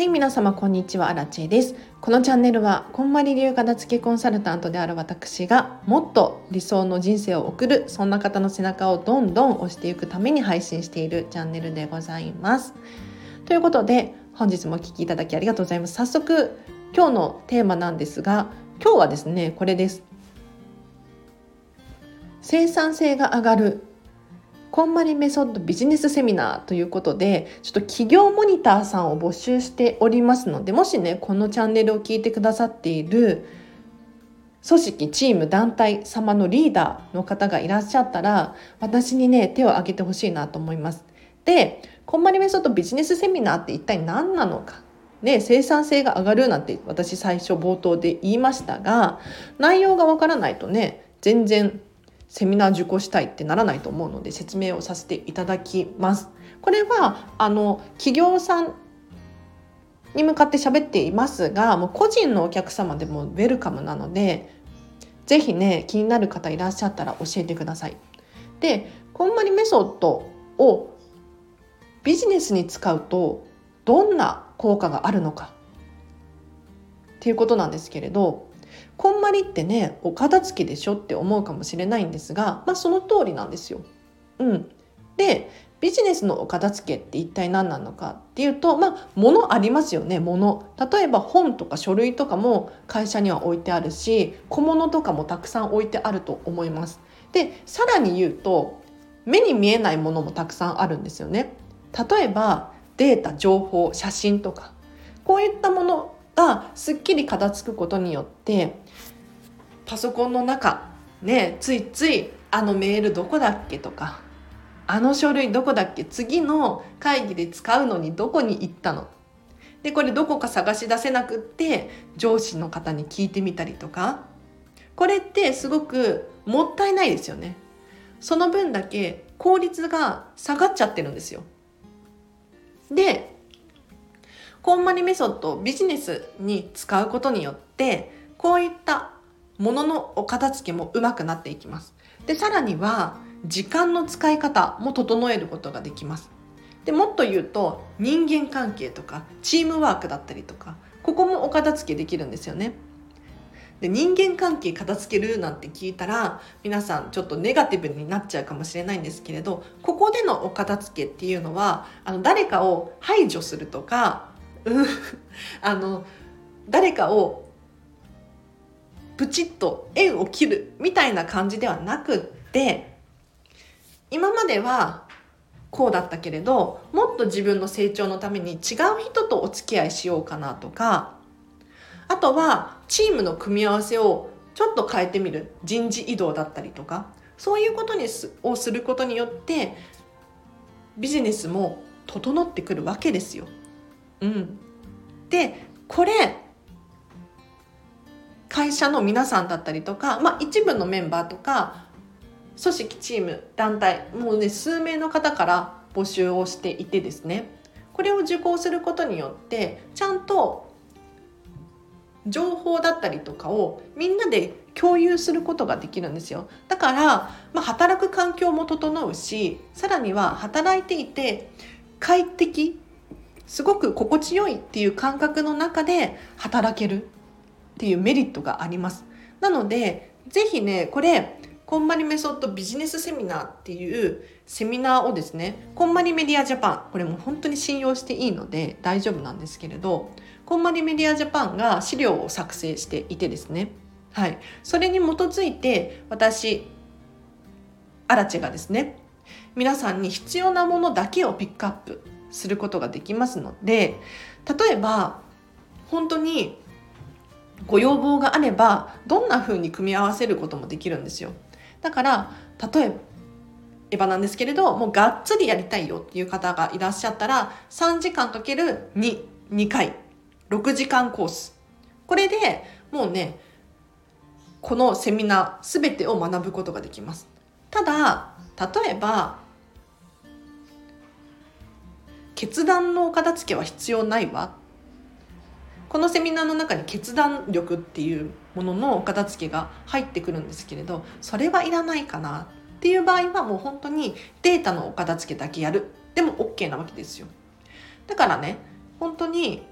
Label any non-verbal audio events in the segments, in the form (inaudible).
はい、皆様こんにちは、アラチェです。このチャンネルは、こんまり流片付けコンサルタントである私が、もっと理想の人生を送る、そんな方の背中をどんどん押していくために配信しているチャンネルでございます。ということで、本日もお聴きいただきありがとうございます。早速、今日のテーマなんですが、今日はですね、これです。生産性が上がるこんまりメソッドビジネスセミナーということで、ちょっと企業モニターさんを募集しておりますので、もしね、このチャンネルを聞いてくださっている組織、チーム、団体様のリーダーの方がいらっしゃったら、私にね、手を挙げてほしいなと思います。で、こんまりメソッドビジネスセミナーって一体何なのか。ね、生産性が上がるなんて私最初冒頭で言いましたが、内容がわからないとね、全然セミナー受講したいってならないと思うので説明をさせていただきます。これはあの企業さんに向かって喋っていますがもう個人のお客様でもウェルカムなので是非ね気になる方いらっしゃったら教えてください。でこんまりメソッドをビジネスに使うとどんな効果があるのかっていうことなんですけれどこんまりってねお片付けでしょって思うかもしれないんですが、まあ、その通りなんですよ。うん、でビジネスのお片付けって一体何なのかっていうとまあ物ありますよね物例えば本とか書類とかも会社には置いてあるし小物とかもたくさん置いてあると思います。でさらに言うと目に見えないものもたくさんあるんですよね。例えばデータ情報写真とかこういったものがすっきり片付くことによってパソコンの中ねついついあのメールどこだっけとかあの書類どこだっけ次の会議で使うのにどこに行ったの。でこれどこか探し出せなくって上司の方に聞いてみたりとか。これってすごくもったいないですよね。その分だけ効率が下がっちゃってるんですよ。でこんまりメソッドをビジネスに使うことによってこういったものお片付けもうまくなっていきます。でさらには時間の使い方も整えることができます。でもっと言うと人間関係とかチームワークだったりとかここもお片付けできるんですよね。で人間関係片付けるなんて聞いたら皆さんちょっとネガティブになっちゃうかもしれないんですけれどここでのお片付けっていうのはあの誰かを排除するとかうん (laughs) あの誰かをプチッと縁を切るみたいな感じではなくって今まではこうだったけれどもっと自分の成長のために違う人とお付き合いしようかなとかあとはチームの組み合わせをちょっと変えてみる人事異動だったりとかそういうことにすをすることによってビジネスも整ってくるわけですよ。うん、でこれ会社の皆さんだったりとか、まあ、一部のメンバーとか組織チーム団体もうね数名の方から募集をしていてですねこれを受講することによってちゃんと情報だったりとかをみんなで共有することができるんですよ。だから、まあ、働く環境も整うしさらには働いていて快適すごく心地よいっていう感覚の中で働ける。っていうメリットがあります。なので、ぜひね、これ、こんまりメソッドビジネスセミナーっていうセミナーをですね、こんまりメディアジャパン、これも本当に信用していいので大丈夫なんですけれど、こんまりメディアジャパンが資料を作成していてですね、はい。それに基づいて、私、アラチェがですね、皆さんに必要なものだけをピックアップすることができますので例えば本当にご要望があればどんな風に組み合わせることもできるんですよ。だから例えばなんですけれどもうがっつりやりたいよっていう方がいらっしゃったら3時間かける2 2回6時間コース。これでもうねこのセミナー全てを学ぶことができます。ただ例えば決断のお片付けは必要ないわ。このセミナーの中に決断力っていうもののお片付けが入ってくるんですけれどそれはいらないかなっていう場合はもう本当にデータのお片付けだけやる。でも OK なわけですよ。だからね本当に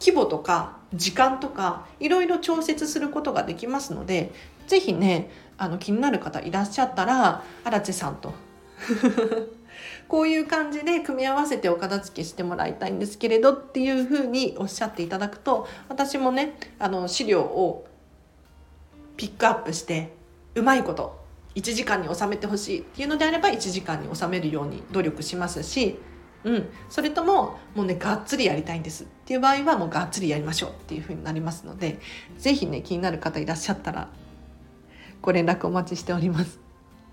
規模とか時間とかいろいろ調節することができますので是非ねあの気になる方いらっしゃったら荒地さんと。こういう感じで組み合わせてお片付けしてもらいたいんですけれどっていうふうにおっしゃっていただくと私もねあの資料をピックアップしてうまいこと1時間に収めてほしいっていうのであれば1時間に収めるように努力しますし、うん、それとももうねがっつりやりたいんですっていう場合はもうがっつりやりましょうっていうふうになりますので是非ね気になる方いらっしゃったらご連絡お待ちしております。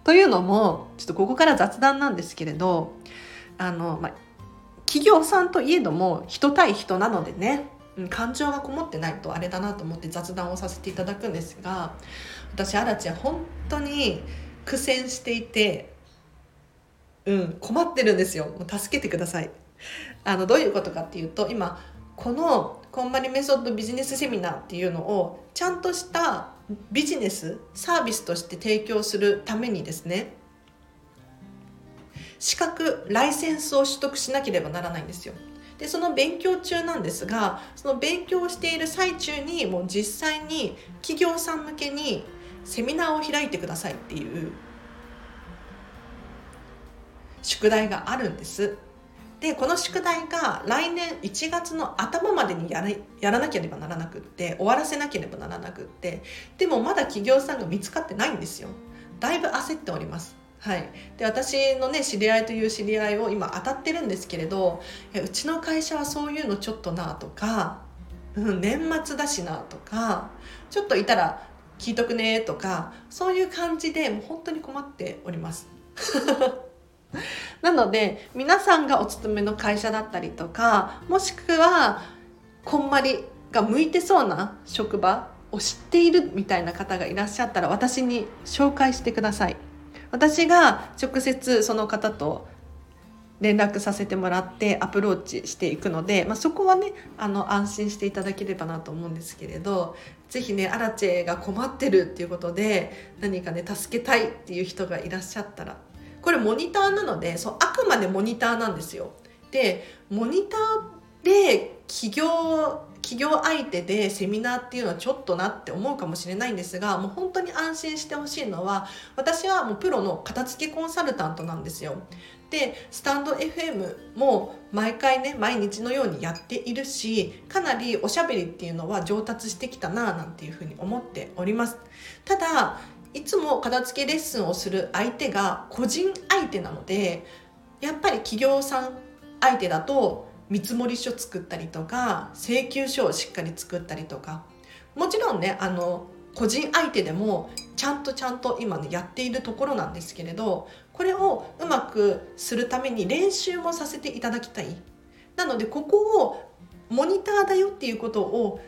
というのもちょっとここから雑談なんですけれどあの、まあ、企業さんといえども人対人なのでね感情がこもってないとあれだなと思って雑談をさせていただくんですが私アラチは本当に苦戦していてうん困ってるんですよ。もう助けてください。あのどういうことかっていうと今このこんまりメソッドビジネスセミナーっていうのをちゃんとしたビジネスサービスとして提供するためにですね資格ライセンスを取得しなければならないんですよ。でその勉強中なんですがその勉強している最中にもう実際に企業さん向けにセミナーを開いてくださいっていう宿題があるんです。でこの宿題が来年1月の頭までにやらやらなければならなくって終わらせなければならなくってでもまだ企業さんが見つかってないんですよ。だいぶ焦っております。はい、で私のね知り合いという知り合いを今当たってるんですけれどうちの会社はそういうのちょっとなとか、うん、年末だしなとかちょっといたら聞いとくねとかそういう感じでもう本当に困っております。(laughs) (laughs) なので皆さんがお勤めの会社だったりとかもしくはこんまりが向いてそうな職場を知っているみたいな方がいらっしゃったら私に紹介してください。私が直接その方と連絡させてもらってアプローチしていくので、まあ、そこはねあの安心していただければなと思うんですけれど是非ねアラチェが困ってるっていうことで何かね助けたいっていう人がいらっしゃったらこれモニターなのでそうあくまでモニターなんですよ。でモニターで企業企業相手でセミナーっていうのはちょっとなって思うかもしれないんですがもう本当に安心してほしいのは私はもうプロの片付けコンサルタントなんですよ。でスタンド FM も毎回ね毎日のようにやっているしかなりおしゃべりっていうのは上達してきたななんていうふうに思っておりますただいつも片付けレッスンをする相手が個人相手なのでやっぱり企業さん相手だと見積書作ったりとか請求書をしっかり作ったりとか。もちろんねあの個人相手でもちゃんとちゃんと今ねやっているところなんですけれどこれをうまくするために練習もさせていただきたい。なのでここをモニターだよっていうことを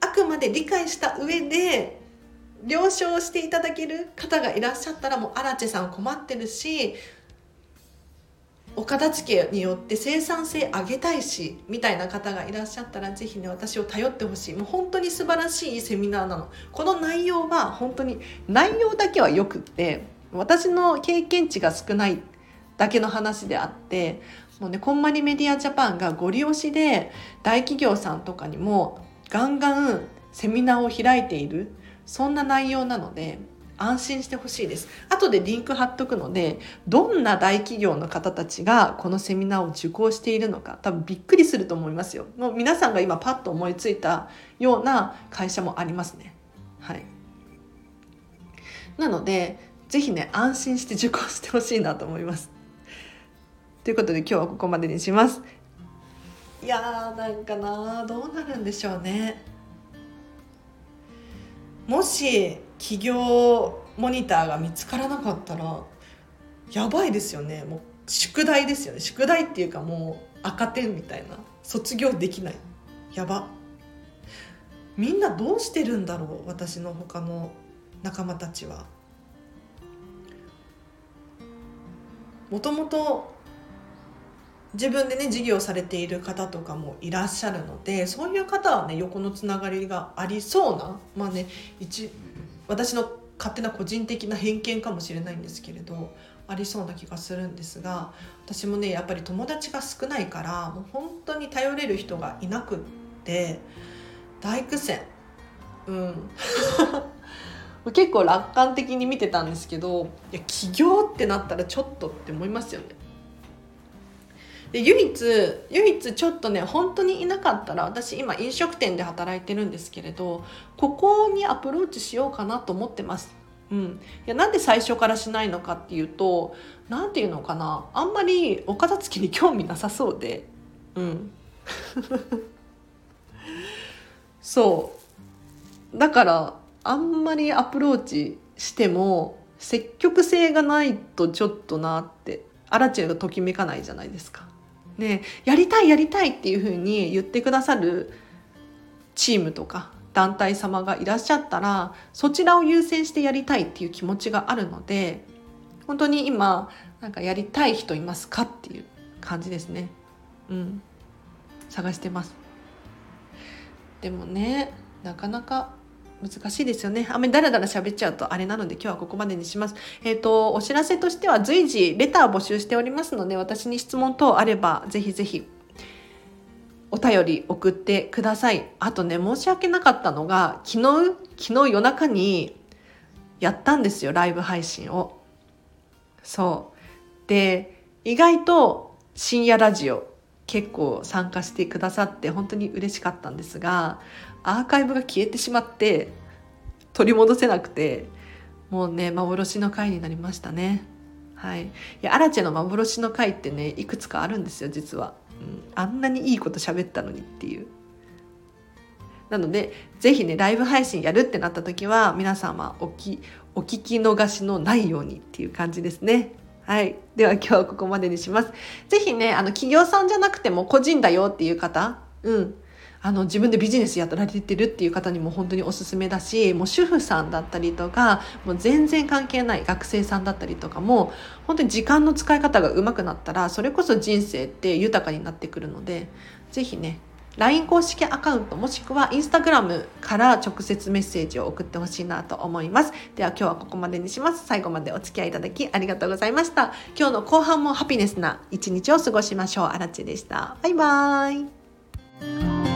あくまで理解した上で了承していただける方がいらっしゃったらもう荒地さん困ってるしお片付けによって生産性上げたいしみたいな方がいらっしゃったら是非ね私を頼ってほしい。もう本当に素晴らしいセミナーなの。この内容は本当に内容だけはよくって私の経験値が少ないだけの話であってもうねこんまりメディアジャパンがご利用しで大企業さんとかにもガンガンセミナーを開いている。そんな内容なので安心してほしいです。後でリンク貼っとくのでどんな大企業の方たちがこのセミナーを受講しているのか多分びっくりすると思いますよ。もう皆さんが今パッと思いついたような会社もありますね。はい。なので是非ね安心して受講してほしいなと思います。ということで今日はここまでにします。いやーなんかなどうなるんでしょうね。もし企業モニターが見つからなかったらやばいですよね。もう宿題ですよね。宿題っていうかもう赤点みたいな。卒業できない。やば。みんなどうしてるんだろう私の他の仲間たちは。もともと自分でね事業されている方とかもいらっしゃるのでそういう方はね横のつながりがありそうなまあね一私の勝手な個人的な偏見かもしれないんですけれどありそうな気がするんですが私もねやっぱり友達が少ないからもう本当に頼れる人がいなくっで大苦戦。うん。(laughs) 結構楽観的に見てたんですけどいや起業ってなったらちょっとって思いますよね。で唯一唯一ちょっとね本当にいなかったら私今飲食店で働いてるんですけれどここにアプローチしようかなと思ってます。うん、いやなんで最初からしないのかっていうと何て言うのかな。あんまりお片付けに興味なさそうで。うん。(laughs) そう。だからあんまりアプローチしても積極性がないとちょっとなってアラチェがときめかないじゃないですか。ね、やりたいやりたいっていうふうに言ってくださるチームとか団体様がいらっしゃったらそちらを優先してやりたいっていう気持ちがあるので本当に今なんかやりたい人いますかっていう感じですね。うん。探してます。でもねなかなか難しいですよね。あんまりだらだら喋っちゃうとあれなので今日はここまでにします。えっ、ー、と、お知らせとしては随時レター募集しておりますので、私に質問等あればぜひぜひお便り送ってください。あとね、申し訳なかったのが、昨日、昨日夜中にやったんですよ、ライブ配信を。そう。で、意外と深夜ラジオ結構参加してくださって本当に嬉しかったんですが、アーカイブが消えてしまって取り戻せなくてもうね幻の回になりましたね。はい。いやアラチェの幻の回ってねいくつかあるんですよ実は、うん、あんなにいいこと喋ったのにっていう。なので是非ねライブ配信やるってなった時は皆様おきお聞き逃しのないようにっていう感じですね。はい。では今日はここまでにします。是非ね、あの、企業さんじゃなくても個人だよっていう方、うん。あの自分でビジネスやられてるっていう方にも本当におすすめだしもう主婦さんだったりとかもう全然関係ない学生さんだったりとかも本当に時間の使い方が上手くなったらそれこそ人生って豊かになってくるので是非ね LINE 公式アカウントもしくは Instagram から直接メッセージを送ってほしいなと思います。では今日はここまでにします。最後までお付き合いいただきありがとうございました。今日の後半もハピネスな一日を過ごしましょう。あらちでした。バイバーイ。